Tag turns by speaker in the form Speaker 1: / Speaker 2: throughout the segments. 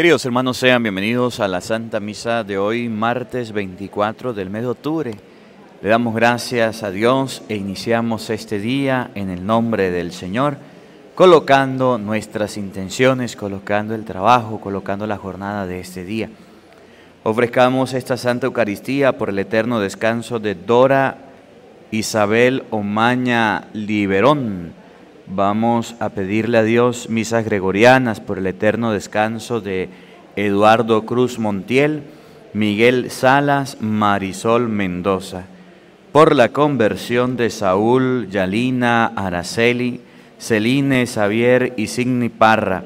Speaker 1: Queridos hermanos, sean bienvenidos a la Santa Misa de hoy, martes 24 del mes de octubre. Le damos gracias a Dios e iniciamos este día en el nombre del Señor, colocando nuestras intenciones, colocando el trabajo, colocando la jornada de este día. Ofrezcamos esta Santa Eucaristía por el eterno descanso de Dora Isabel Omaña Liberón Vamos a pedirle a Dios misas gregorianas por el eterno descanso de Eduardo Cruz Montiel, Miguel Salas, Marisol Mendoza, por la conversión de Saúl, Yalina, Araceli, Celine, Xavier y Signi Parra,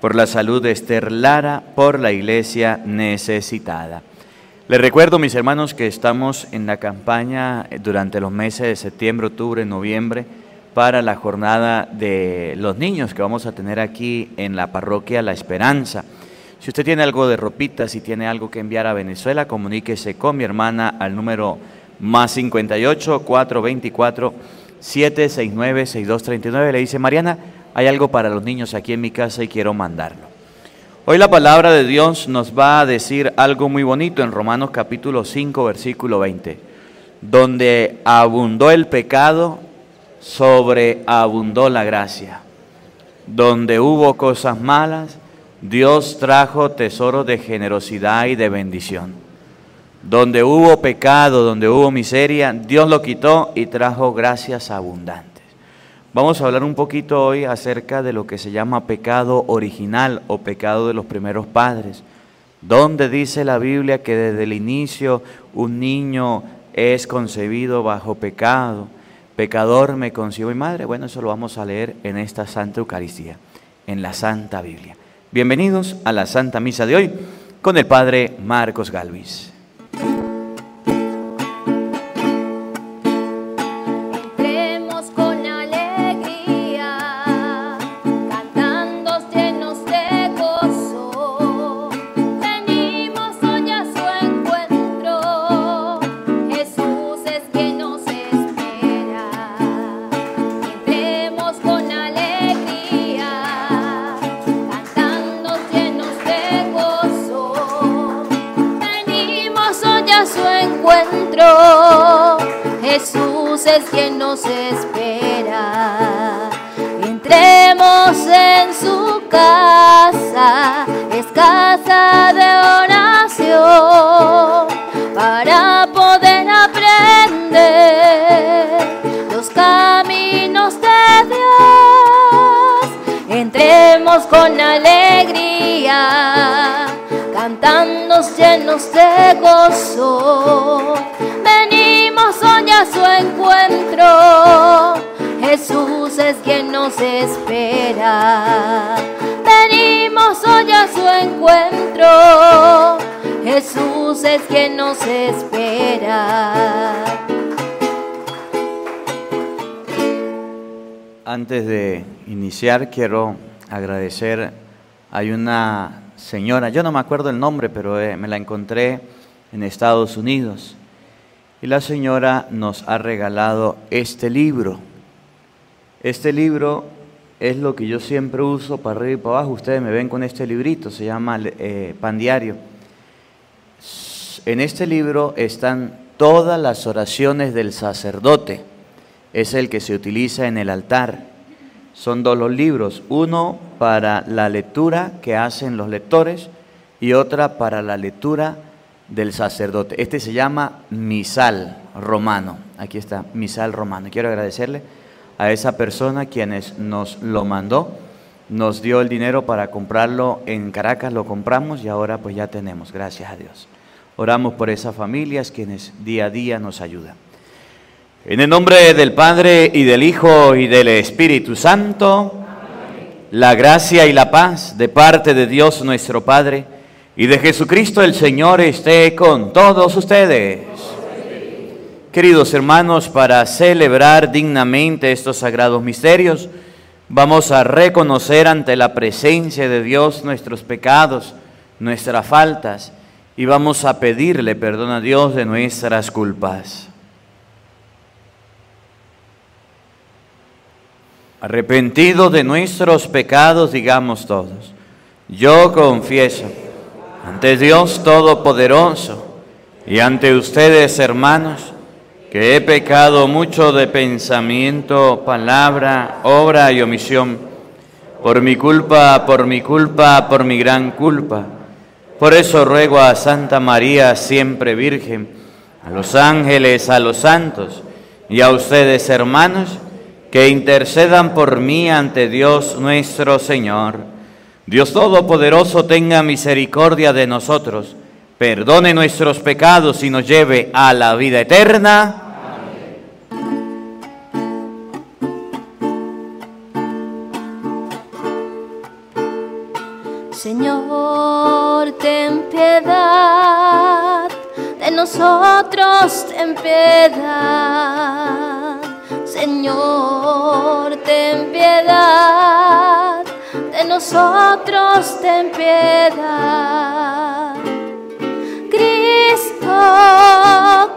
Speaker 1: por la salud de Esther Lara, por la iglesia necesitada. Les recuerdo, mis hermanos, que estamos en la campaña durante los meses de septiembre, octubre, noviembre, para la jornada de los niños que vamos a tener aquí en la parroquia La Esperanza. Si usted tiene algo de ropita, si tiene algo que enviar a Venezuela, comuníquese con mi hermana al número más 58 424 769 6239. Le dice, Mariana, hay algo para los niños aquí en mi casa y quiero mandarlo. Hoy la palabra de Dios nos va a decir algo muy bonito en Romanos capítulo 5, versículo 20, donde abundó el pecado, sobreabundó la gracia. Donde hubo cosas malas, Dios trajo tesoros de generosidad y de bendición. Donde hubo pecado, donde hubo miseria, Dios lo quitó y trajo gracias abundantes. Vamos a hablar un poquito hoy acerca de lo que se llama pecado original o pecado de los primeros padres. Donde dice la Biblia que desde el inicio un niño es concebido bajo pecado pecador me concibo mi madre. Bueno, eso lo vamos a leer en esta Santa Eucaristía, en la Santa Biblia. Bienvenidos a la Santa Misa de hoy con el Padre Marcos Galvis.
Speaker 2: Llenos de gozo hoy a su encuentro. Jesús es quien nos espera. Venimos hoy a su encuentro. Jesús es quien nos espera.
Speaker 1: Antes de iniciar, quiero agradecer. Hay una señora, yo no me acuerdo el nombre, pero eh, me la encontré en Estados Unidos y la señora nos ha regalado este libro. Este libro es lo que yo siempre uso para arriba y para abajo. Ustedes me ven con este librito, se llama eh, Pan Diario. En este libro están todas las oraciones del sacerdote. Es el que se utiliza en el altar. Son dos los libros, uno para la lectura que hacen los lectores y otra para la lectura del sacerdote. Este se llama misal romano. Aquí está, misal romano. Quiero agradecerle a esa persona quienes nos lo mandó, nos dio el dinero para comprarlo en Caracas, lo compramos y ahora pues ya tenemos, gracias a Dios. Oramos por esas familias quienes día a día nos ayudan. En el nombre del Padre y del Hijo y del Espíritu Santo, la gracia y la paz de parte de Dios nuestro Padre, y de Jesucristo el Señor esté con todos ustedes. Queridos hermanos, para celebrar dignamente estos sagrados misterios, vamos a reconocer ante la presencia de Dios nuestros pecados, nuestras faltas, y vamos a pedirle perdón a Dios de nuestras culpas. Arrepentido de nuestros pecados, digamos todos. Yo confieso ante Dios Todopoderoso y ante ustedes, hermanos, que he pecado mucho de pensamiento, palabra, obra y omisión, por mi culpa, por mi culpa, por mi gran culpa. Por eso ruego a Santa María, siempre Virgen, a los ángeles, a los santos y a ustedes, hermanos, que intercedan por mí ante Dios nuestro Señor. Dios Todopoderoso tenga misericordia de nosotros, perdone nuestros pecados y nos lleve a la vida eterna.
Speaker 2: Señor, ten piedad, de nosotros ten piedad. Señor, ten piedad de nosotros ten piedad. Cristo,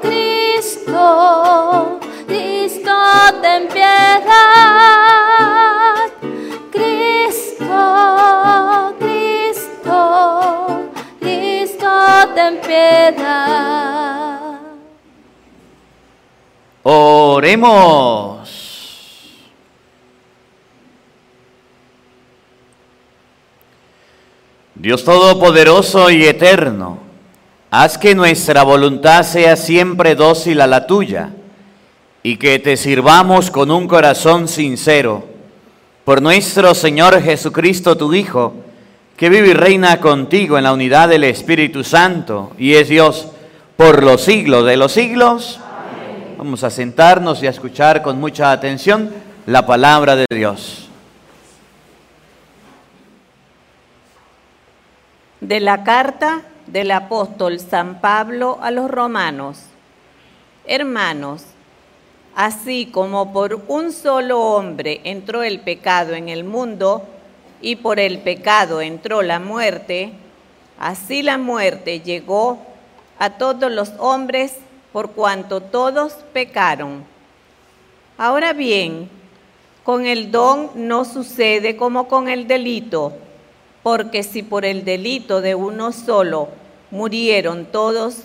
Speaker 2: Cristo, Cristo, ten piedad. Cristo, Cristo, Cristo, ten piedad.
Speaker 1: Oremos. Dios Todopoderoso y Eterno, haz que nuestra voluntad sea siempre dócil a la tuya y que te sirvamos con un corazón sincero. Por nuestro Señor Jesucristo, tu Hijo, que vive y reina contigo en la unidad del Espíritu Santo y es Dios por los siglos de los siglos. Vamos a sentarnos y a escuchar con mucha atención la palabra de Dios.
Speaker 3: de la carta del apóstol San Pablo a los romanos. Hermanos, así como por un solo hombre entró el pecado en el mundo y por el pecado entró la muerte, así la muerte llegó a todos los hombres por cuanto todos pecaron. Ahora bien, con el don no sucede como con el delito porque si por el delito de uno solo murieron todos,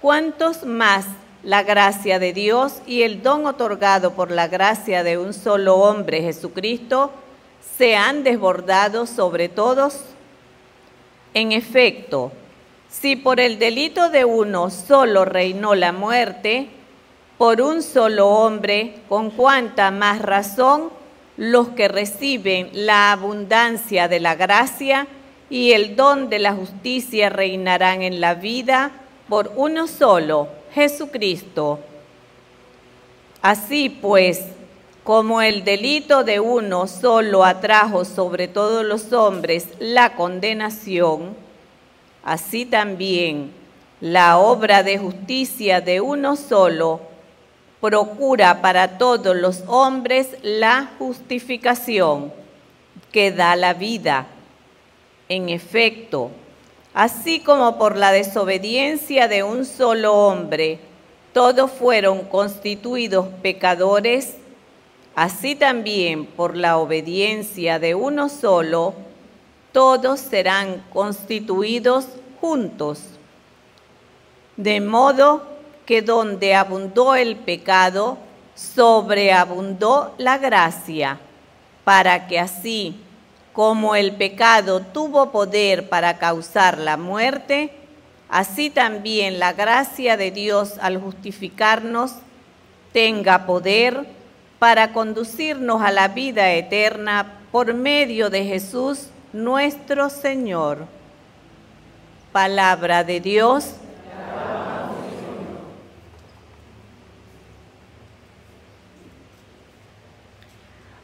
Speaker 3: ¿cuántos más la gracia de Dios y el don otorgado por la gracia de un solo hombre, Jesucristo, se han desbordado sobre todos? En efecto, si por el delito de uno solo reinó la muerte, por un solo hombre, con cuánta más razón los que reciben la abundancia de la gracia y el don de la justicia reinarán en la vida por uno solo, Jesucristo. Así pues, como el delito de uno solo atrajo sobre todos los hombres la condenación, así también la obra de justicia de uno solo procura para todos los hombres la justificación que da la vida. En efecto, así como por la desobediencia de un solo hombre todos fueron constituidos pecadores, así también por la obediencia de uno solo, todos serán constituidos juntos. De modo que donde abundó el pecado, sobreabundó la gracia, para que así como el pecado tuvo poder para causar la muerte, así también la gracia de Dios al justificarnos tenga poder para conducirnos a la vida eterna por medio de Jesús nuestro Señor. Palabra de Dios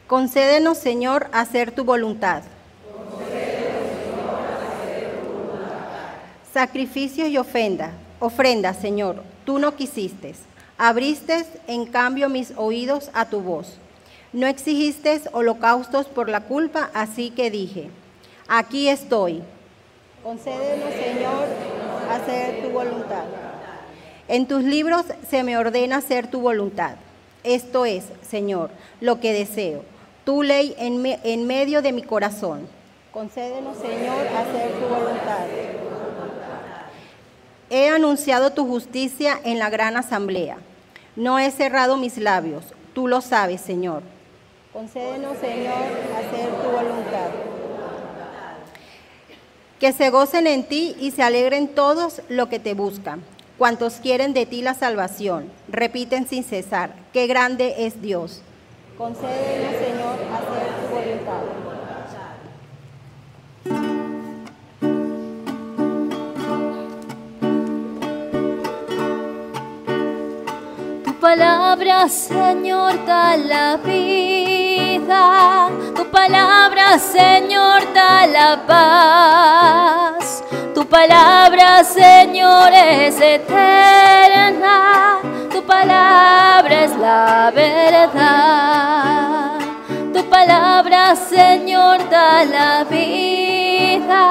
Speaker 4: Concédenos, Señor, hacer tu voluntad. Sacrificios y ofrenda, ofrenda, Señor, tú no quisiste. Abriste, en cambio, mis oídos a tu voz. No exigiste holocaustos por la culpa, así que dije, aquí estoy. Concédenos, Señor, hacer tu voluntad. En tus libros se me ordena hacer tu voluntad. Esto es, Señor, lo que deseo tu ley en, medio de mi corazón. Concédenos, Señor, hacer tu voluntad. He anunciado tu justicia en la gran asamblea. No he cerrado mis labios. Tú lo sabes, Señor. Concédenos, Señor, hacer tu voluntad. Que se gocen en ti y se alegren todos los que te buscan. Cuantos quieren de ti la salvación, repiten sin cesar, qué grande es Dios. Concédenos, Señor, hacer tu voluntad.
Speaker 2: Palabra, Señor, da la vida. Tu palabra, Señor, da la paz. Tu palabra, Señor, es eterna. Tu palabra es la verdad. Tu palabra, Señor, da la vida.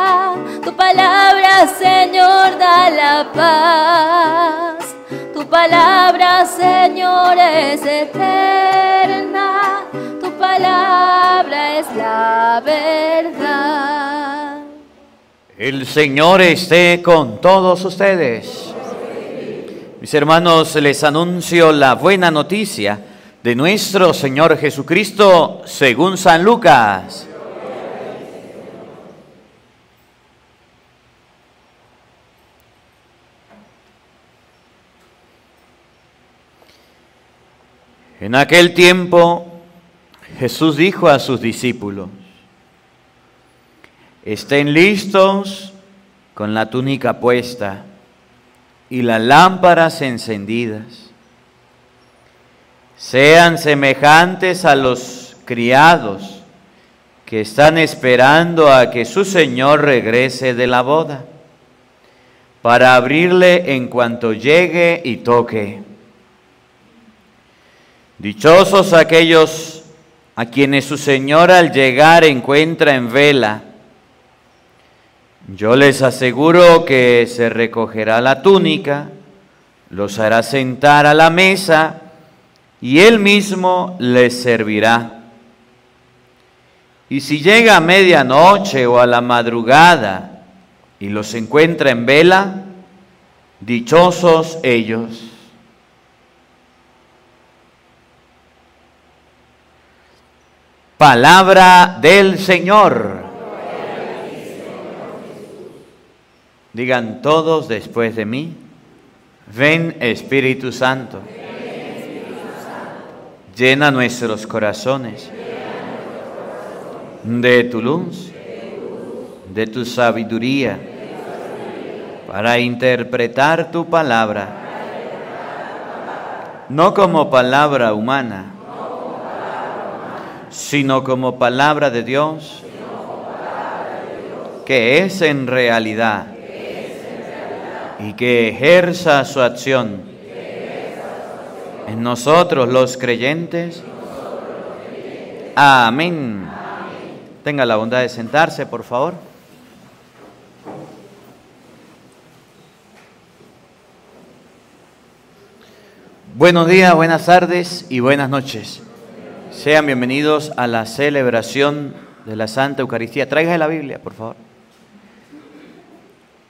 Speaker 2: Tu palabra, Señor, da la paz. Tu palabra, Señor, es eterna. Palabra es la verdad.
Speaker 1: El Señor esté con todos ustedes. Mis hermanos, les anuncio la buena noticia de nuestro Señor Jesucristo según San Lucas. En aquel tiempo Jesús dijo a sus discípulos, estén listos con la túnica puesta y las lámparas encendidas. Sean semejantes a los criados que están esperando a que su Señor regrese de la boda, para abrirle en cuanto llegue y toque. Dichosos aquellos a quienes su Señor al llegar encuentra en vela. Yo les aseguro que se recogerá la túnica, los hará sentar a la mesa y él mismo les servirá. Y si llega a medianoche o a la madrugada y los encuentra en vela, dichosos ellos. Palabra del Señor. Digan todos después de mí, ven Espíritu Santo, llena nuestros corazones de tu luz, de tu sabiduría, para interpretar tu palabra, no como palabra humana, sino como palabra de Dios, que es en realidad y que ejerza su acción en nosotros los creyentes. Amén. Tenga la bondad de sentarse, por favor. Buenos días, buenas tardes y buenas noches. Sean bienvenidos a la celebración de la Santa Eucaristía. Traiga la Biblia, por favor.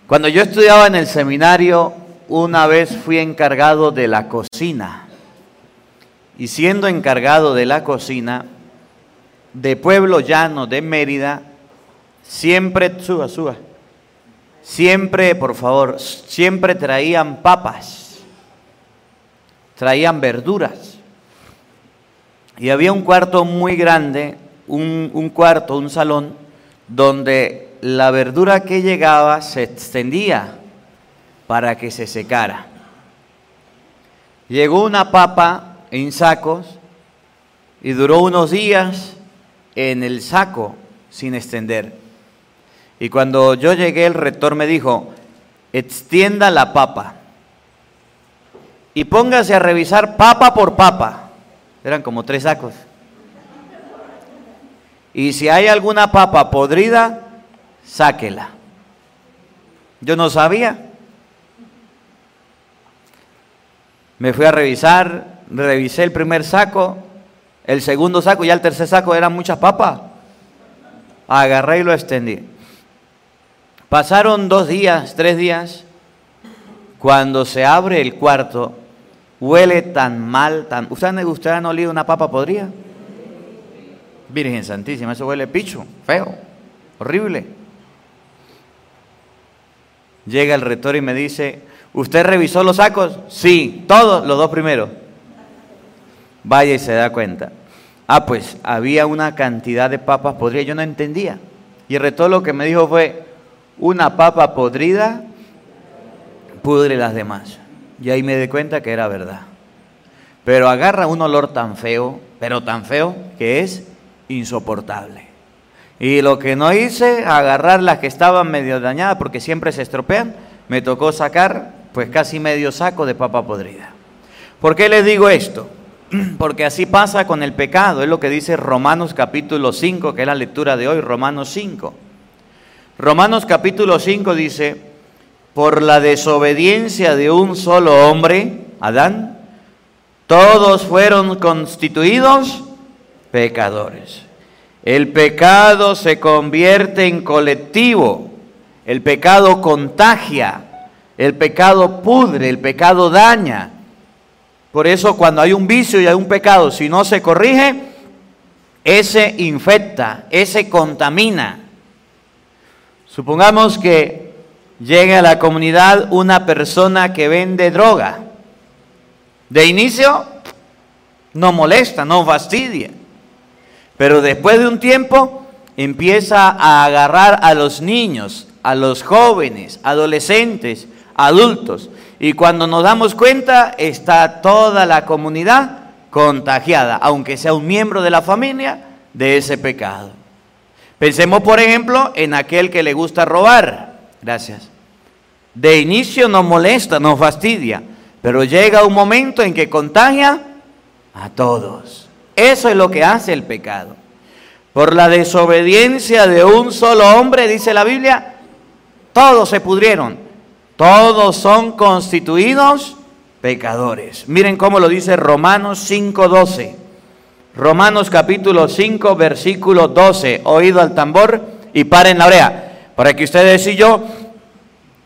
Speaker 1: Cuando yo estudiaba en el seminario, una vez fui encargado de la cocina. Y siendo encargado de la cocina, de Pueblo Llano, de Mérida, siempre, suba, suba, siempre, por favor, siempre traían papas, traían verduras. Y había un cuarto muy grande, un, cuarto, un salón, donde la verdura que llegaba se extendía para que se secara. Llegó una papa en sacos y duró unos días en el saco sin extender. Y cuando yo llegué, el rector me dijo, extienda la papa y póngase a revisar papa por papa. Eran como tres sacos. Y si hay alguna papa podrida, sáquela. Yo no sabía. Me fui a revisar, revisé el primer saco, el segundo saco, ya el tercer saco eran muchas papas. agarré y lo extendí. Pasaron dos días, tres días, cuando se abre el cuarto, huele tan mal, tan... ¿Usted, usted han olido una papa podrida? Virgen Santísima, eso huele picho, feo, horrible. Llega el rector y me dice, ¿usted revisó los sacos? Sí, todos, los dos primeros. Vaya y se da cuenta. Ah, pues había una cantidad de papas podridas, yo no entendía. Y el rector lo que me dijo fue, una papa podrida pudre las demás. Y ahí me di cuenta que era verdad. Pero agarra un olor tan feo, pero tan feo, que es insoportable. Y lo que no hice, agarrar las que estaban medio dañadas, porque siempre se estropean, me tocó sacar pues casi medio saco de papa podrida. ¿Por qué les digo esto? Porque así pasa con el pecado, es lo que dice Romanos capítulo 5, que es la lectura de hoy, Romanos 5. Romanos capítulo 5 dice, por la desobediencia de un solo hombre, Adán, todos fueron constituidos pecadores. El pecado se convierte en colectivo, el pecado contagia, el pecado pudre, el pecado daña. Por eso cuando hay un vicio y hay un pecado, si no se corrige, ese infecta, ese contamina. Supongamos que llegue a la comunidad una persona que vende droga. De inicio, no molesta, no fastidia. Pero después de un tiempo, empieza a agarrar a los niños, a los jóvenes, adolescentes, adultos. Y cuando nos damos cuenta, está toda la comunidad contagiada, aunque sea un miembro de la familia, de ese pecado. Pensemos, por ejemplo, en aquel que le gusta robar. Gracias. De inicio nos molesta, nos fastidia, pero llega un momento en que contagia a todos. Eso es lo que hace el pecado. Por la desobediencia de un solo hombre, dice la Biblia, todos se pudrieron. Todos son constituidos pecadores. Miren cómo lo dice Romanos 5:12. Romanos capítulo 5, versículo 12. Oído al tambor y paren la oreja. Para que ustedes y yo,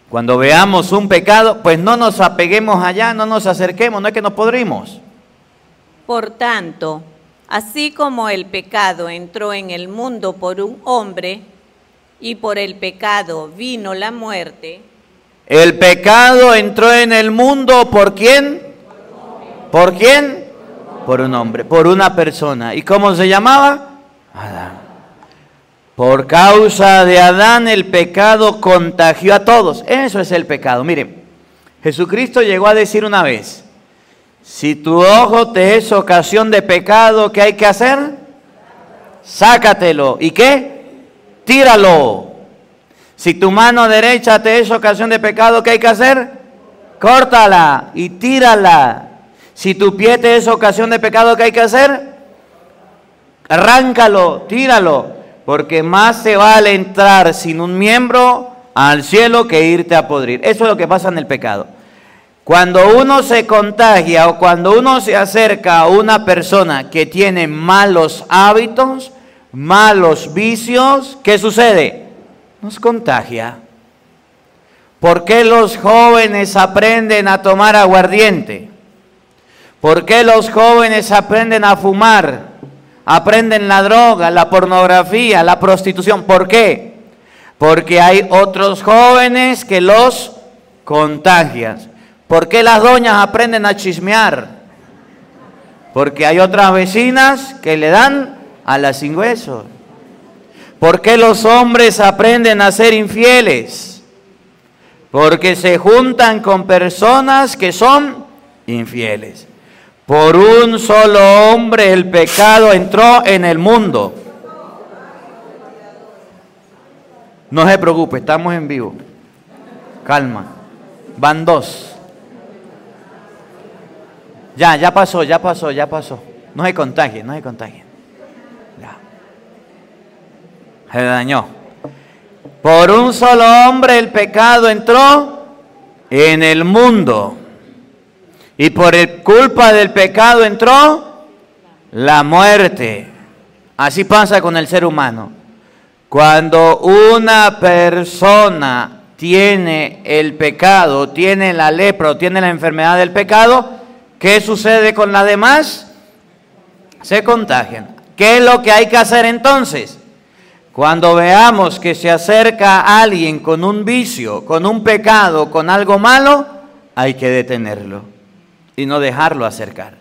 Speaker 1: cuando veamos un pecado, pues no nos apeguemos allá, no nos acerquemos, no es que nos podrimos.
Speaker 3: Por tanto, así como el pecado entró en el mundo por un hombre, y por el pecado vino la muerte,
Speaker 1: el pecado entró en el mundo por quién? ¿Por quién? Por un hombre, por una persona. ¿Y cómo se llamaba? Adán. Por causa de Adán el pecado contagió a todos. Eso es el pecado. Miren, Jesucristo llegó a decir una vez, si tu ojo te es ocasión de pecado, ¿qué hay que hacer? Sácatelo. ¿Y qué? Tíralo. Si tu mano derecha te es ocasión de pecado, ¿qué hay que hacer? Córtala y tírala. Si tu pie te es ocasión de pecado, ¿qué hay que hacer? Arráncalo, tíralo, porque más se vale entrar sin un miembro al cielo que irte a podrir. Eso es lo que pasa en el pecado. Cuando uno se contagia o cuando uno se acerca a una persona que tiene malos hábitos, malos vicios, ¿qué sucede? nos contagia. ¿Por qué los jóvenes aprenden a tomar aguardiente? ¿Por qué los jóvenes aprenden a fumar? Aprenden la droga, la pornografía, la prostitución. ¿Por qué? Porque hay otros jóvenes que los contagian. ¿Por qué las doñas aprenden a chismear? Porque hay otras vecinas que le dan a las sin huesos. ¿Por qué los hombres aprenden a ser infieles? Porque se juntan con personas que son infieles. Por un solo hombre el pecado entró en el mundo. No se preocupe, estamos en vivo. Calma. Van dos. Ya, ya pasó, ya pasó, ya pasó. No se contagien, no se contagien se dañó. Por un solo hombre el pecado entró en el mundo. Y por culpa del pecado entró la muerte. Así pasa con el ser humano. Cuando una persona tiene el pecado, tiene la lepra o tiene la enfermedad del pecado, ¿qué sucede con las demás? Se contagian. ¿Qué es lo que hay que hacer entonces? Cuando veamos que se acerca alguien con un vicio, con un pecado, con algo malo, hay que detenerlo y no dejarlo acercar.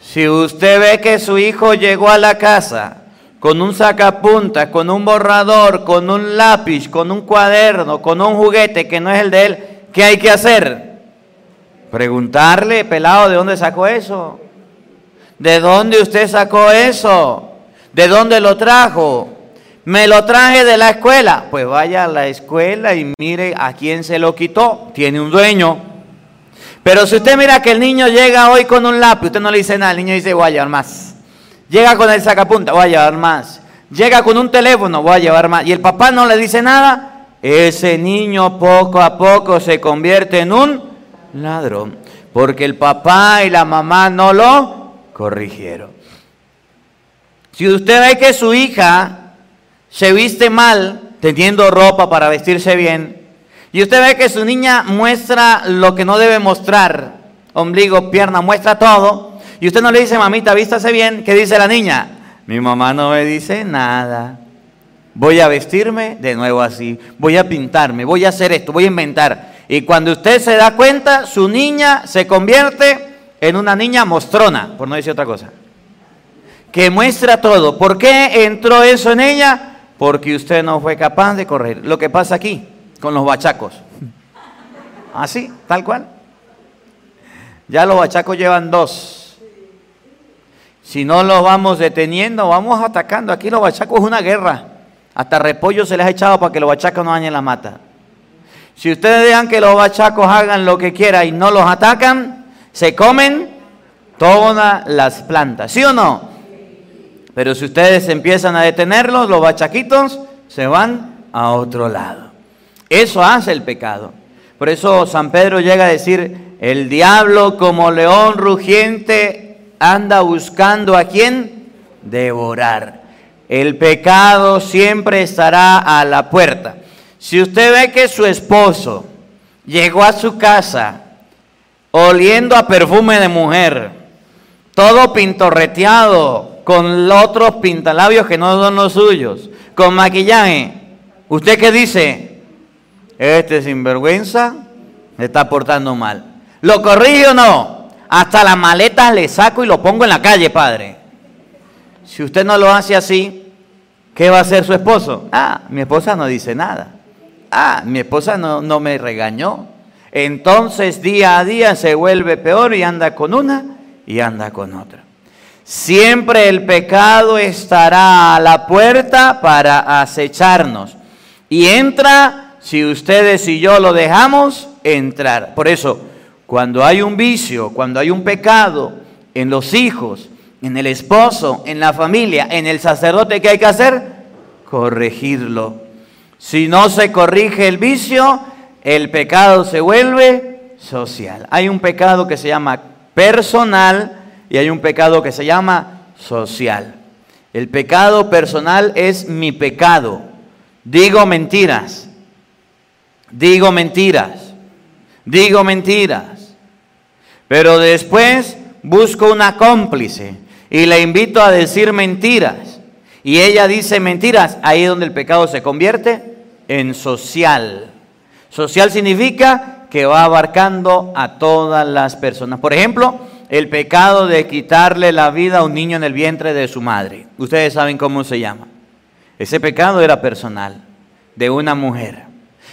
Speaker 1: Si usted ve que su hijo llegó a la casa con un sacapuntas, con un borrador, con un lápiz, con un cuaderno, con un juguete que no es el de él, ¿qué hay que hacer? Preguntarle, pelado, ¿de dónde sacó eso? ¿De dónde usted sacó eso? ¿De dónde lo trajo? Me lo traje de la escuela. Pues vaya a la escuela y mire a quién se lo quitó. Tiene un dueño. Pero si usted mira que el niño llega hoy con un lápiz, usted no le dice nada, el niño dice, voy a llevar más. Llega con el sacapunta, voy a llevar más. Llega con un teléfono, voy a llevar más. Y el papá no le dice nada. Ese niño poco a poco se convierte en un ladrón. Porque el papá y la mamá no lo corrigieron. Si usted ve que su hija se viste mal, teniendo ropa para vestirse bien, y usted ve que su niña muestra lo que no debe mostrar, ombligo, pierna, muestra todo, y usted no le dice, mamita, vístase bien, ¿qué dice la niña? Mi mamá no me dice nada. Voy a vestirme de nuevo así, voy a pintarme, voy a hacer esto, voy a inventar. Y cuando usted se da cuenta, su niña se convierte en una niña mostrona, por no decir otra cosa. Que muestra todo. ¿Por qué entró eso en ella? Porque usted no fue capaz de correr. Lo que pasa aquí con los bachacos. Así, tal cual. Ya los bachacos llevan dos. Si no los vamos deteniendo, vamos atacando. Aquí los bachacos es una guerra. Hasta repollo se les ha echado para que los bachacos no dañen la mata. Si ustedes dejan que los bachacos hagan lo que quieran y no los atacan, se comen todas las plantas. ¿Sí o no? Pero si ustedes empiezan a detenerlos, los bachaquitos se van a otro lado. Eso hace el pecado. Por eso San Pedro llega a decir, el diablo como león rugiente anda buscando a quién devorar. El pecado siempre estará a la puerta. Si usted ve que su esposo llegó a su casa oliendo a perfume de mujer, todo pintorreteado, con otros pintalabios que no son los suyos, con maquillaje, ¿usted qué dice? Este sinvergüenza se está portando mal. ¿Lo corrige o no? Hasta las maletas le saco y lo pongo en la calle, padre. Si usted no lo hace así, ¿qué va a hacer su esposo? Ah, mi esposa no dice nada. Ah, mi esposa no, no me regañó. Entonces día a día se vuelve peor y anda con una y anda con otra. Siempre el pecado estará a la puerta para acecharnos. Y entra, si ustedes y yo lo dejamos, entrar. Por eso, cuando hay un vicio, cuando hay un pecado en los hijos, en el esposo, en la familia, en el sacerdote, ¿qué hay que hacer? Corregirlo. Si no se corrige el vicio, el pecado se vuelve social. Hay un pecado que se llama personal y hay un pecado que se llama social. El pecado personal es mi pecado. Digo mentiras. Digo mentiras. Digo mentiras. Pero después busco una cómplice y le invito a decir mentiras. Y ella dice mentiras, ahí es donde el pecado se convierte en social. Social significa que va abarcando a todas las personas. Por ejemplo, el pecado de quitarle la vida a un niño en el vientre de su madre. Ustedes saben cómo se llama. Ese pecado era personal, de una mujer.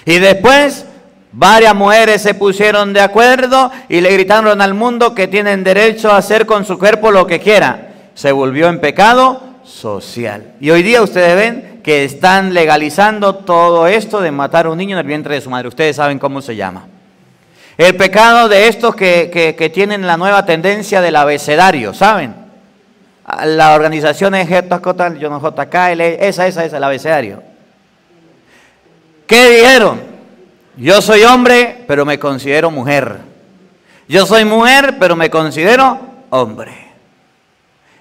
Speaker 1: Y después Varias mujeres se pusieron de acuerdo y le gritaron al mundo que tienen derecho a hacer con su cuerpo lo que quieran. Se volvió en pecado social. Y hoy día ustedes ven que están legalizando todo esto de matar a un niño en el vientre de su madre. Ustedes saben cómo se llama. El pecado de estos que, tienen la nueva tendencia del abecedario, ¿saben? La organización es JK, yo no JKL, esa, esa, esa, el abecedario. ¿Qué dijeron? Yo soy hombre, pero me considero mujer. Yo soy mujer, pero me considero hombre.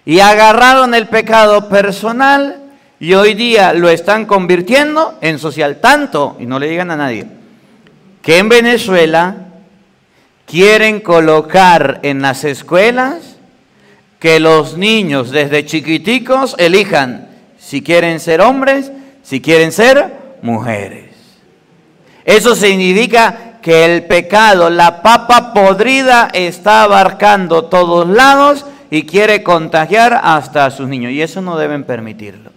Speaker 1: Y agarraron el pecado personal Y hoy día lo están convirtiendo en social. Tanto, y no le digan a nadie, que en Venezuela quieren colocar en las escuelas que los niños desde chiquiticos elijan si quieren ser hombres, si quieren ser mujeres. Eso significa que el pecado, la papa podrida, está abarcando todos lados y quiere contagiar hasta a sus niños. Y eso no deben permitirlo.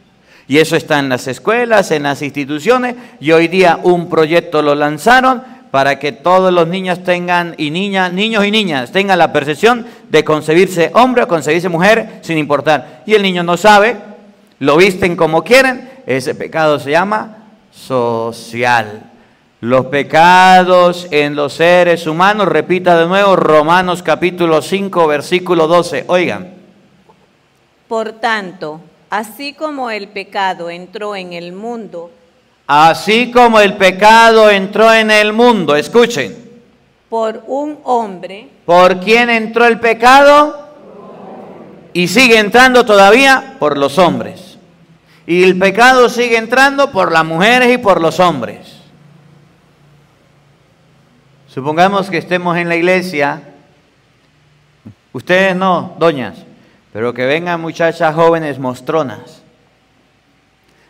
Speaker 1: Y eso está en las escuelas, en las instituciones. Y hoy día un proyecto lo lanzaron para que todos los niños tengan, y niñas, niños y niñas, tengan la percepción de concebirse hombre o concebirse mujer sin importar. Y el niño no sabe, lo visten como quieren, ese pecado se llama social. Los pecados en los seres humanos, repita de nuevo Romanos capítulo 5, versículo 12. Oigan.
Speaker 3: Por tanto, así como el pecado entró en el mundo,
Speaker 1: Así como el pecado entró en el mundo, escuchen.
Speaker 3: Por un hombre.
Speaker 1: ¿Por quién entró el pecado? Y sigue entrando todavía por los hombres. Y el pecado sigue entrando por las mujeres y por los hombres. Supongamos que estemos en la iglesia. Ustedes no, doñas, pero que vengan muchachas jóvenes mostronas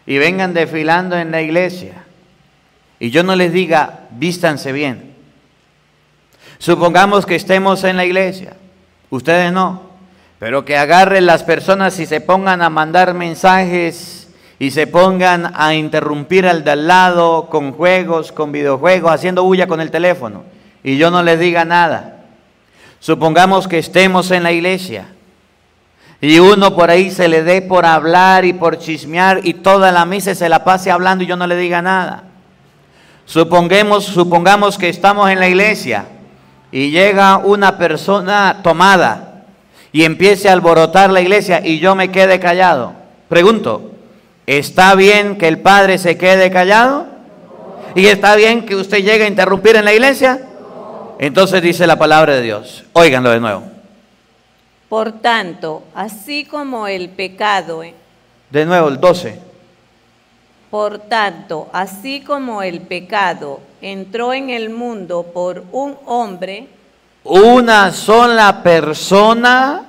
Speaker 1: y vengan desfilando en la iglesia y yo no les diga, vístanse bien. Supongamos que estemos en la iglesia, ustedes no, pero que agarren las personas y se pongan a mandar mensajes y se pongan a interrumpir al de al lado con juegos, con videojuegos, haciendo bulla con el teléfono y yo no les diga nada. Supongamos que estemos en la iglesia y uno por ahí se le dé por hablar y por chismear y toda la misa se la pase hablando y yo no le diga nada. Supongamos, supongamos que estamos en la iglesia y llega una persona tomada y empiece a alborotar la iglesia y yo me quede callado. Pregunto, ¿está bien que el padre se quede callado? ¿Y está bien que usted llegue a interrumpir en la iglesia? Entonces dice la palabra de Dios. Óiganlo de nuevo.
Speaker 3: Por tanto, así como el pecado...
Speaker 1: De nuevo, el 12.
Speaker 3: Por tanto, así como el pecado entró en el mundo por un hombre,
Speaker 1: una sola persona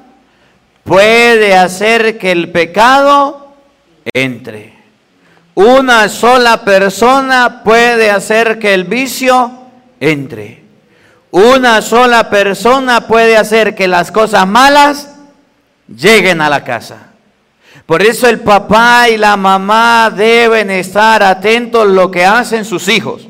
Speaker 1: puede hacer que el pecado entre. Una sola persona puede hacer que el vicio entre. Una sola persona puede hacer que las cosas malas lleguen a la casa. Por eso el papá y la mamá deben estar atentos a lo que hacen sus hijos.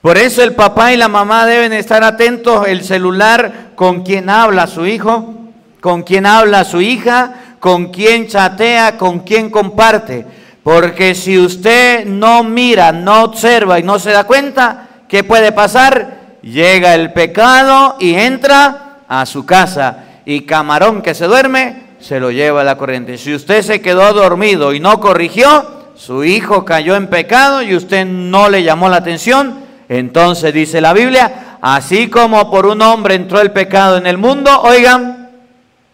Speaker 1: Por eso el papá y la mamá deben estar atentos el celular con quien habla su hijo, con quien habla su hija, con quien chatea, con quien comparte. Porque si usted no mira, no observa y no se da cuenta, ¿qué puede pasar? llega el pecado y entra a su casa. Y camarón que se duerme, se lo lleva a la corriente. Si usted se quedó dormido y no corrigió, su hijo cayó en pecado y usted no le llamó la atención, entonces dice la Biblia, así como por un hombre entró el pecado en el mundo, oigan.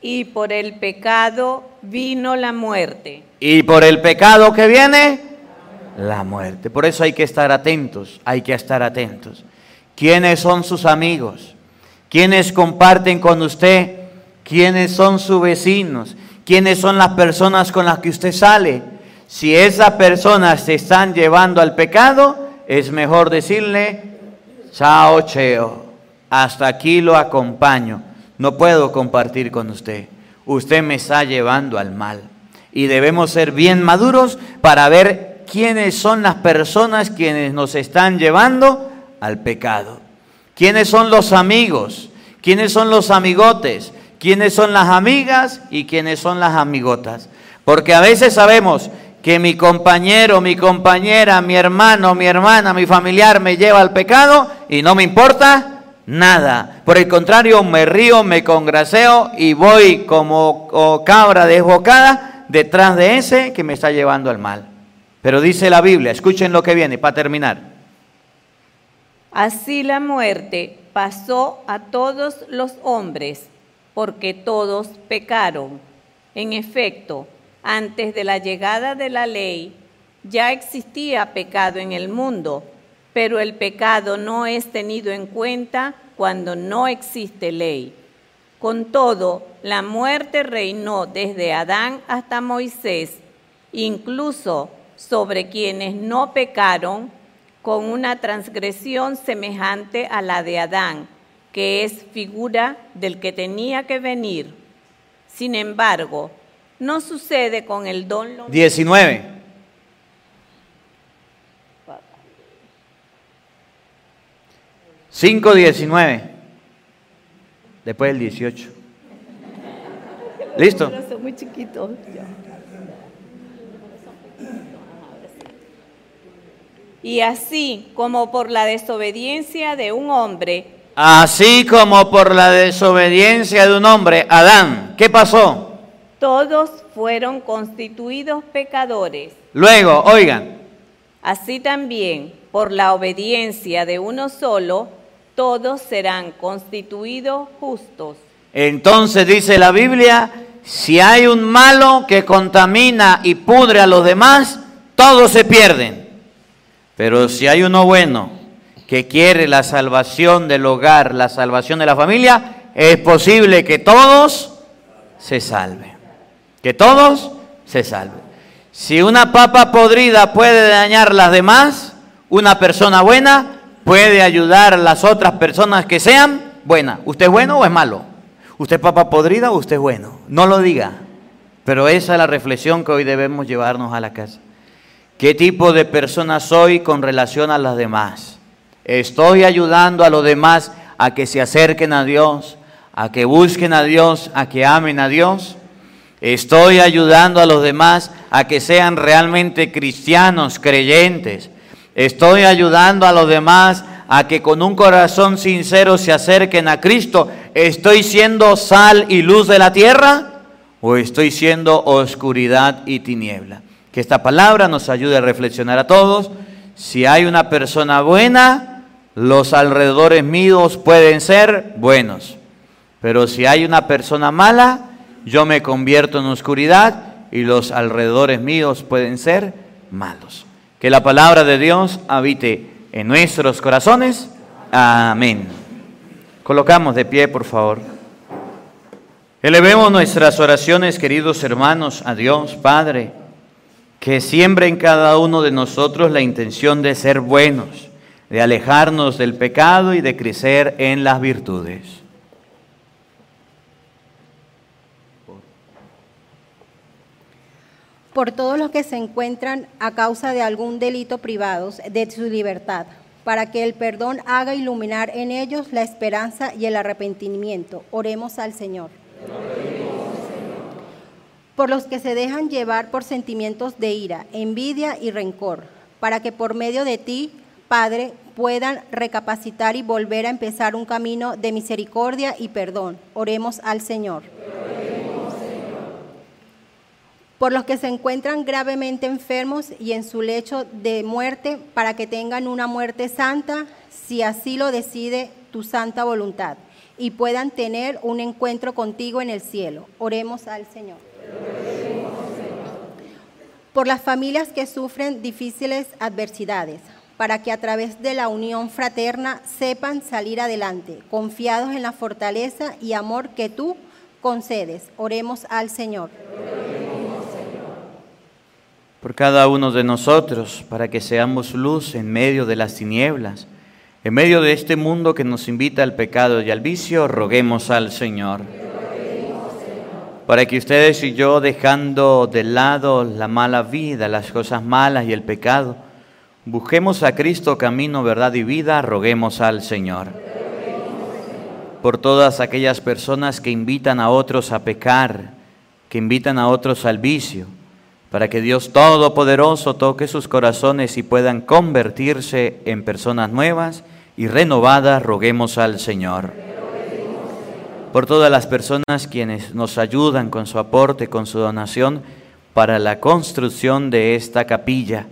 Speaker 3: Y por el pecado vino la muerte.
Speaker 1: Y por el pecado que viene, la muerte. Por eso hay que estar atentos, hay que estar atentos quiénes son sus amigos, quiénes comparten con usted, quiénes son sus vecinos, quiénes son las personas con las que usted sale. Si esas personas se están llevando al pecado, es mejor decirle, chao cheo, hasta aquí lo acompaño, no puedo compartir con usted, usted me está llevando al mal. Y debemos ser bien maduros para ver quiénes son las personas quienes nos están llevando al pecado. ¿Quiénes son los amigos? ¿Quiénes son los amigotes? ¿Quiénes son las amigas y quiénes son las amigotas? Porque a veces sabemos que mi compañero, mi compañera, mi hermano, mi hermana, mi familiar me lleva al pecado y no me importa nada. Por el contrario, me río, me congraseo y voy como cabra desbocada detrás de ese que me está llevando al mal. Pero dice la Biblia, escuchen lo que viene para terminar.
Speaker 3: Así la muerte pasó a todos los hombres, porque todos pecaron. En efecto, Antes de la llegada de la ley, ya existía pecado en el mundo, pero el pecado no es tenido en cuenta cuando no existe ley. Con todo, la muerte reinó desde Adán hasta Moisés, incluso sobre quienes no pecaron con una transgresión semejante a la de Adán, que es figura del que tenía que venir. Sin embargo, no sucede con el don.
Speaker 1: 19. Cinco diecinueve. Después el 18. ¿Listo?
Speaker 3: muy chiquito. Y así como por la desobediencia de un hombre.
Speaker 1: Así como por la desobediencia de un hombre, Adán, ¿qué pasó?
Speaker 3: Todos fueron constituidos pecadores.
Speaker 1: Luego, oigan.
Speaker 3: Así también, por la obediencia de uno solo, todos serán constituidos justos.
Speaker 1: Entonces dice la Biblia, si hay un malo que contamina y pudre a los demás, todos se pierden. Pero si hay uno bueno que quiere la salvación del hogar, la salvación de la familia, es posible que todos se salven. Que todos se salven. Si una papa podrida puede dañar las demás, una persona buena puede ayudar a las otras personas que sean buenas. ¿Usted es bueno o es malo? ¿Usted es papa podrida o usted es bueno? No lo diga. Pero esa es la reflexión que hoy debemos llevarnos a la casa. ¿Qué tipo de persona soy con relación a las demás? ¿Estoy ayudando a los demás a que se acerquen a Dios, a que busquen a Dios, a que amen a Dios? ¿Estoy ayudando a los demás a que sean realmente cristianos, creyentes? ¿Estoy ayudando a los demás a que con un corazón sincero se acerquen a Cristo? ¿Estoy siendo sal y luz de la tierra? ¿O estoy siendo oscuridad y tiniebla? Que esta palabra nos ayude a reflexionar a todos. Si hay una persona buena, los alrededores míos pueden ser buenos. Pero si hay una persona mala, yo me convierto en oscuridad y los alrededores míos pueden ser malos. Que la palabra de Dios habite en nuestros corazones. Amén. Colocamos de pie, por favor. Elevemos nuestras oraciones, queridos hermanos, a Dios, Padre que siembre en cada uno de nosotros la intención de ser buenos, de alejarnos del pecado y de crecer en las virtudes.
Speaker 4: Por todos los que se encuentran a causa de algún delito privados de su libertad, para que el perdón haga iluminar en ellos la esperanza y el arrepentimiento. Oremos al Señor por los que se dejan llevar por sentimientos de ira, envidia y rencor, para que por medio de ti, Padre, puedan recapacitar y volver a empezar un camino de misericordia y perdón. Oremos al Señor. Por los que se encuentran gravemente enfermos y en su lecho de muerte, para que tengan una muerte santa, si así lo decide tu santa voluntad, y puedan tener un encuentro contigo en el cielo. Oremos al Señor por las familias que sufren difíciles adversidades, para que a través de la unión fraterna sepan salir adelante, confiados en la fortaleza y amor que tú concedes. Oremos al Señor.
Speaker 1: Por cada uno de nosotros, para que seamos luz en medio de las tinieblas, en medio de este mundo que nos invita al pecado y al vicio, roguemos al Señor para que ustedes y yo, dejando de lado la mala vida, las cosas malas y el pecado, busquemos a Cristo camino, verdad y vida, roguemos al Señor. Por todas aquellas personas que invitan a otros a pecar, que invitan a otros al vicio, para que Dios Todopoderoso toque sus corazones y puedan convertirse en personas nuevas y renovadas, roguemos al Señor por todas las personas quienes nos ayudan con su aporte, con su donación para la construcción de esta capilla.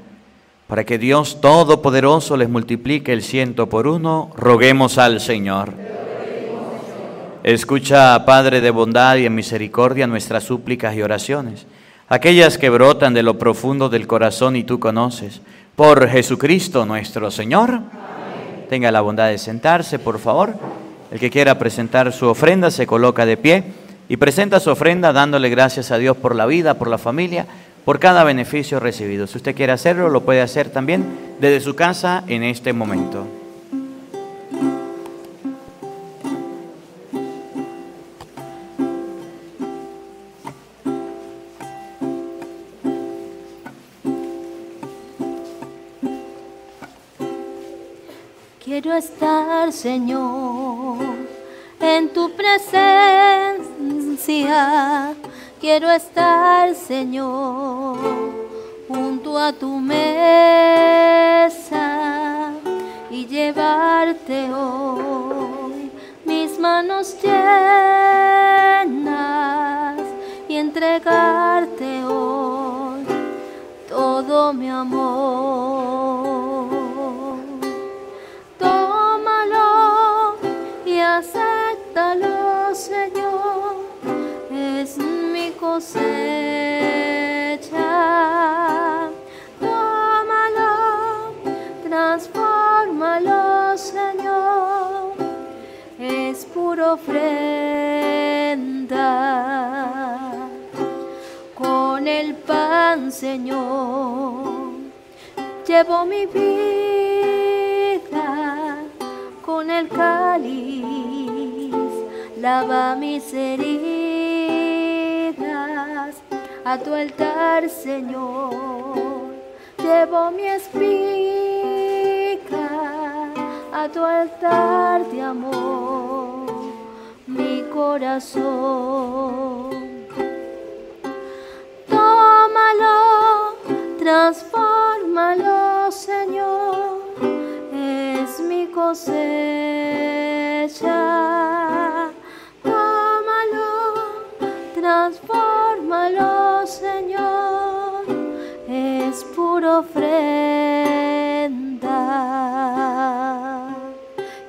Speaker 1: Para que Dios Todopoderoso les multiplique el ciento por uno, roguemos al Señor. Escucha, Padre de bondad y en misericordia, nuestras súplicas y oraciones. Aquellas que brotan de lo profundo del corazón y tú conoces. Por Jesucristo nuestro Señor. Tenga la bondad de sentarse, por favor. El que quiera presentar su ofrenda se coloca de pie y presenta su ofrenda dándole gracias a Dios por la vida, por la familia, por cada beneficio recibido. Si usted quiere hacerlo, lo puede hacer también desde su casa en este momento.
Speaker 2: Quiero estar, Señor, en tu presencia. Quiero estar, Señor, junto a tu mesa y llevarte hoy mis manos llenas y entregarte hoy todo mi amor. Cosecha. Tómalo, transfórmalo, Señor, es puro ofrenda. Con el pan, Señor, llevo mi vida con el cáliz, lava mis heridas a tu altar, Señor. Llevo mi espiga a tu altar de amor, mi corazón. Tómalo, transfórmalo, Señor mi cosecha. Ofrenda.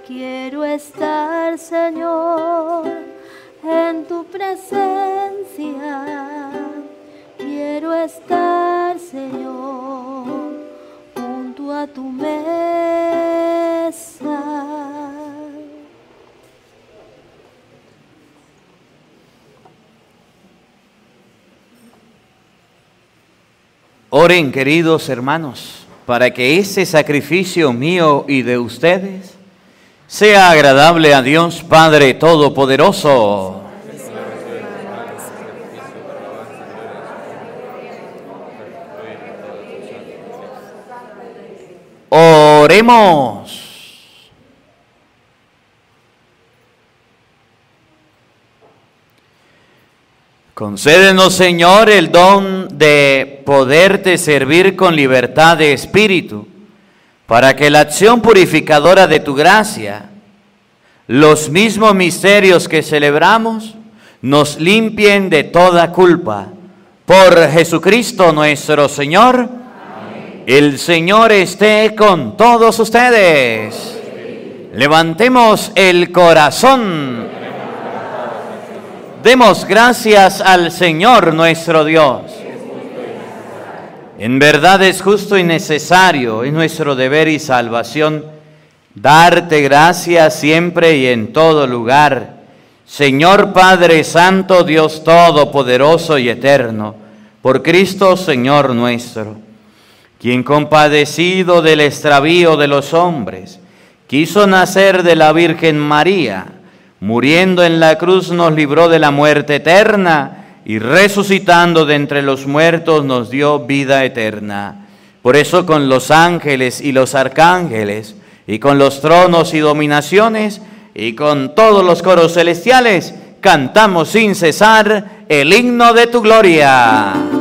Speaker 2: Quiero estar, Señor, en tu presencia. Quiero estar, Señor a tu mesa.
Speaker 1: Oren, queridos hermanos, para que ese sacrificio mío y de ustedes sea agradable a Dios Padre Todopoderoso. Oremos. Concédenos, Señor, el don de poderte servir con libertad de espíritu, para que la acción purificadora de tu gracia, los mismos misterios que celebramos, nos limpien de toda culpa. Por Jesucristo nuestro Señor. El Señor esté con todos ustedes. Levantemos el corazón. Demos gracias al Señor nuestro Dios. En verdad es justo y necesario, es nuestro deber y salvación, darte gracias siempre y en todo lugar. Señor Padre Santo, Dios Todopoderoso y Eterno, por Cristo Señor nuestro quien compadecido del extravío de los hombres, quiso nacer de la Virgen María, muriendo en la cruz nos libró de la muerte eterna y resucitando de entre los muertos nos dio vida eterna. Por eso con los ángeles y los arcángeles, y con los tronos y dominaciones, y con todos los coros celestiales, cantamos sin cesar el himno de tu gloria.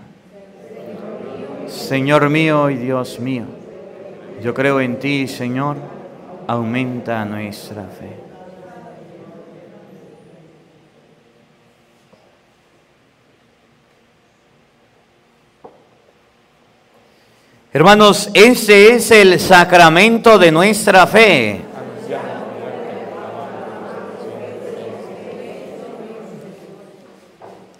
Speaker 1: Señor mío y Dios mío. Yo creo en ti, Señor, aumenta nuestra fe. Hermanos, ese es el sacramento de nuestra fe.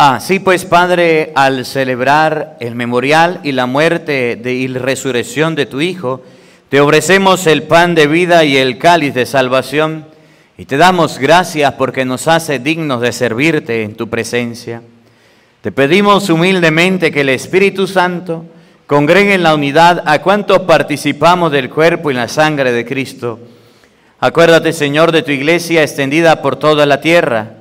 Speaker 1: Así pues, Padre, al celebrar el memorial y la muerte de, y resurrección de tu Hijo, te ofrecemos el pan de vida y el cáliz de salvación y te damos gracias porque nos hace dignos de servirte en tu presencia. Te pedimos humildemente que el Espíritu Santo congregue en la unidad a cuantos participamos del cuerpo y la sangre de Cristo. Acuérdate, Señor, de tu iglesia extendida por toda la tierra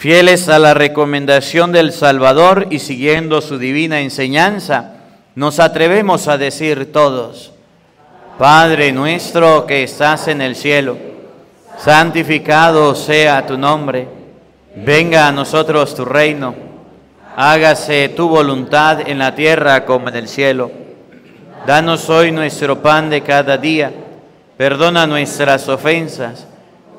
Speaker 1: Fieles a la recomendación del Salvador y siguiendo su divina enseñanza, nos atrevemos a decir todos, Padre nuestro que estás en el cielo, santificado sea tu nombre, venga a nosotros tu reino, hágase tu voluntad en la tierra como en el cielo. Danos hoy nuestro pan de cada día, perdona nuestras ofensas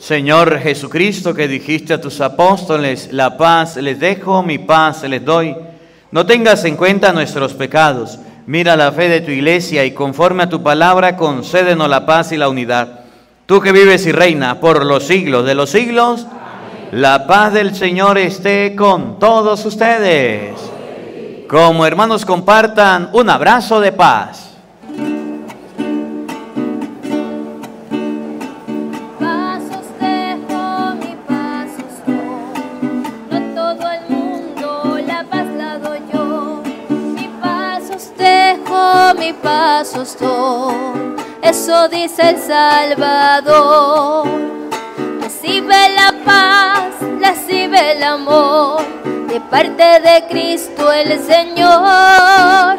Speaker 1: Señor Jesucristo, que dijiste a tus apóstoles, la paz les dejo, mi paz les doy. No tengas en cuenta nuestros pecados. Mira la fe de tu iglesia y conforme a tu palabra concédenos la paz y la unidad. Tú que vives y reina por los siglos de los siglos, la paz del Señor esté con todos ustedes. Como hermanos compartan un abrazo de paz.
Speaker 2: Mi paso son. Eso dice el Salvador. Recibe la paz, recibe el amor de parte de Cristo el Señor.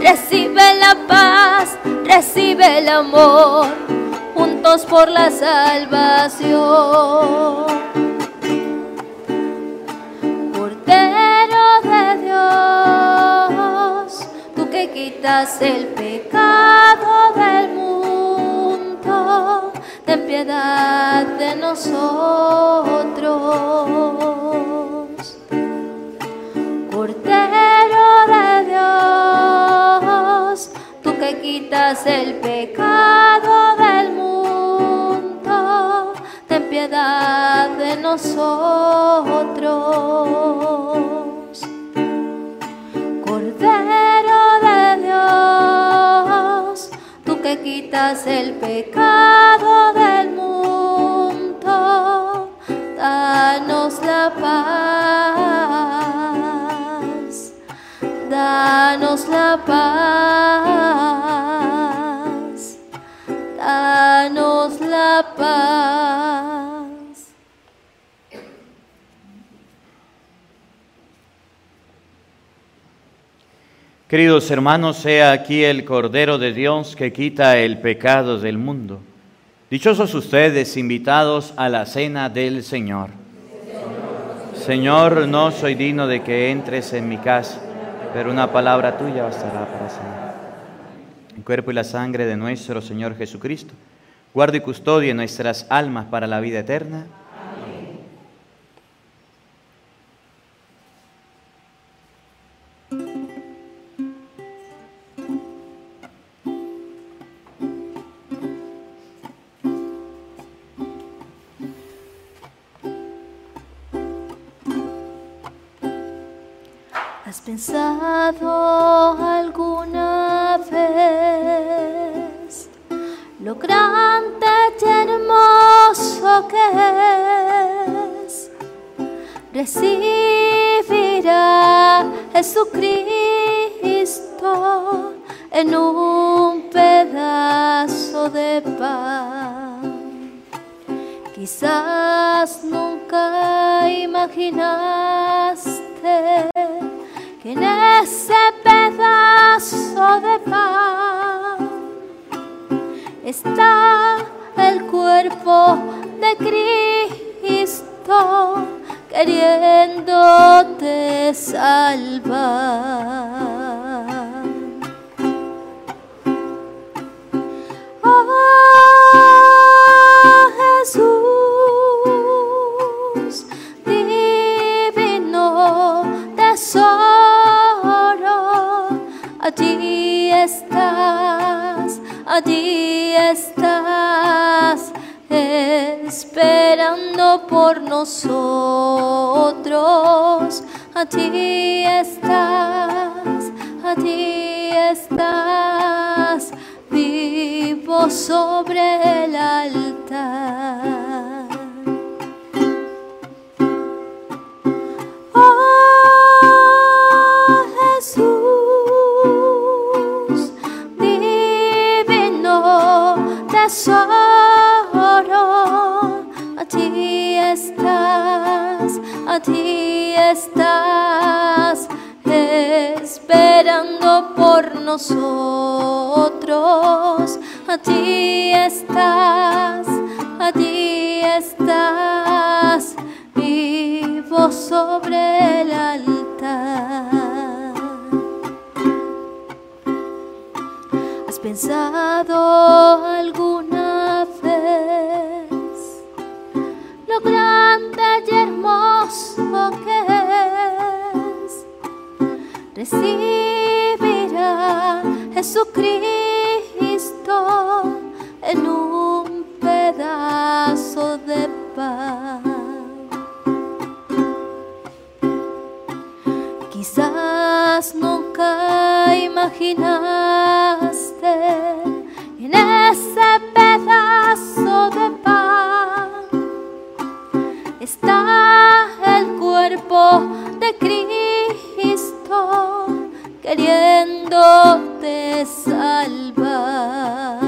Speaker 2: Recibe la paz, recibe el amor, juntos por la salvación. Quitas el pecado del mundo, ten piedad de nosotros. Cordero de Dios, tú que quitas el pecado del mundo, ten piedad de nosotros. El pecado del mundo, danos la paz, danos la paz, danos la paz.
Speaker 1: Queridos hermanos, sea aquí el Cordero de Dios que quita el pecado del mundo. Dichosos ustedes invitados a la cena del Señor. Señor, no soy digno de que entres en mi casa, pero una palabra tuya bastará para sanar. El cuerpo y la sangre de nuestro Señor Jesucristo, guarde y custodie nuestras almas para la vida eterna.
Speaker 2: Imaginaste que en ese pedazo de pan está el cuerpo de Cristo queriéndote salvar. Oh esperando por nosotros, allí estás, allí estás, vivo sobre el altar. Nosotros, allí estás, allí estás, vivo sobre el altar. ¿Has pensado alguna vez lo grande y hermoso que es recibir Jesucristo en un pedazo de pan? Quizás nunca imaginaste Salva.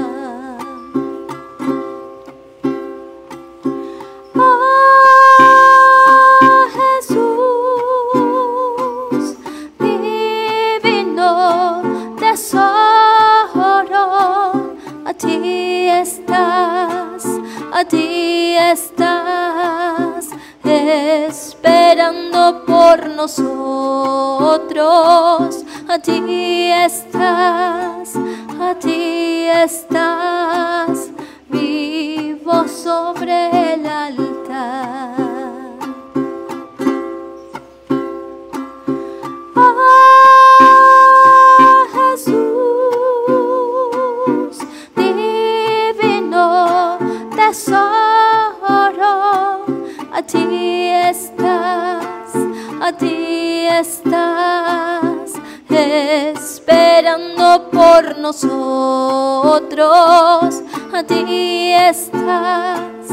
Speaker 2: Oh Jesús, divino tesoro, a ti estás, a ti estás, esperando por nosotros, ti estás, a ti estás, vivo sobre el altar. Oh Jesús, divino a ti estás, a ti estás, esperando por nosotros, a ti estás,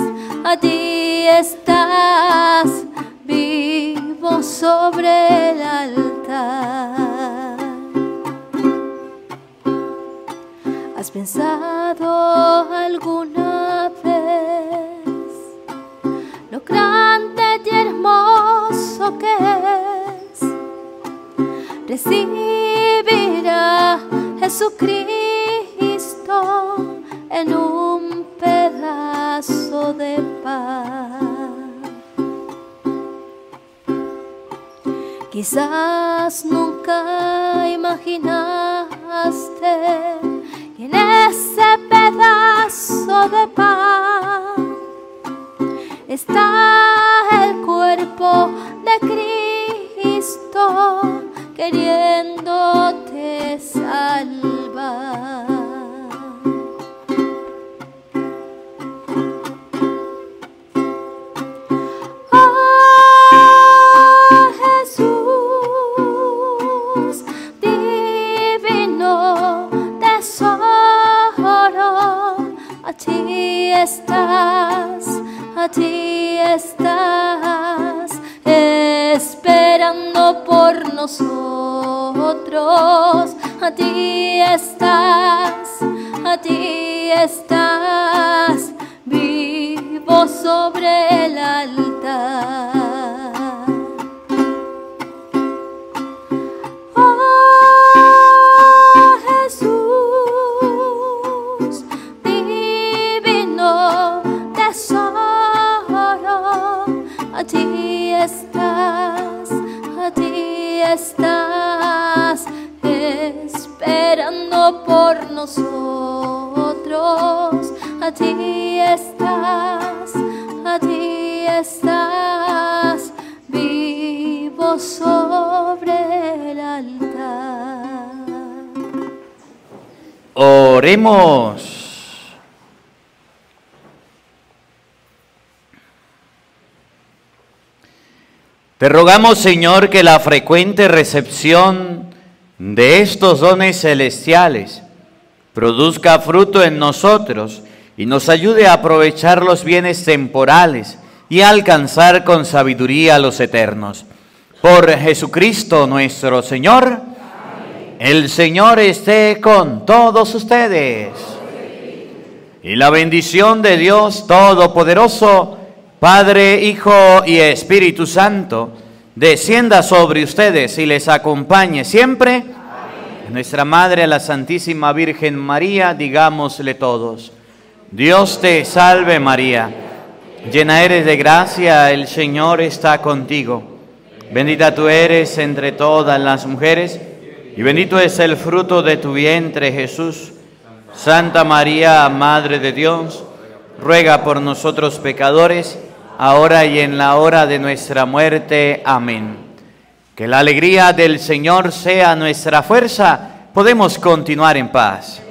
Speaker 2: a ti estás, vivo sobre el altar. ¿Has pensado alguna vez lo grande y hermoso que es recibir Jesucristo en un pedazo de pan? Quizás nunca imaginaste que en ese pedazo de pan está el cuerpo de Cristo queriéndote salvar. Por nosotros, a ti estás, a ti estás, vivo sobre el altar. Estás, esperando por nosotros, a ti estás, a ti estás, vivo sobre el altar.
Speaker 1: Oremos. Te rogamos, Señor, que la frecuente recepción de estos dones celestiales produzca fruto en nosotros y nos ayude a aprovechar los bienes temporales y a alcanzar con sabiduría los eternos. Por Jesucristo nuestro Señor, el Señor esté con todos ustedes. Y la bendición de Dios Todopoderoso, Padre, Hijo y Espíritu Santo, descienda sobre ustedes y les acompañe siempre. Nuestra Madre, la Santísima Virgen María, digámosle todos, Dios te salve María, llena eres de gracia, el Señor está contigo. Bendita tú eres entre todas las mujeres, y bendito es el fruto de tu vientre Jesús. Santa María, Madre de Dios, ruega por nosotros pecadores, ahora y en la hora de nuestra muerte. Amén. Que la alegría del Señor sea nuestra fuerza. Podemos continuar en paz.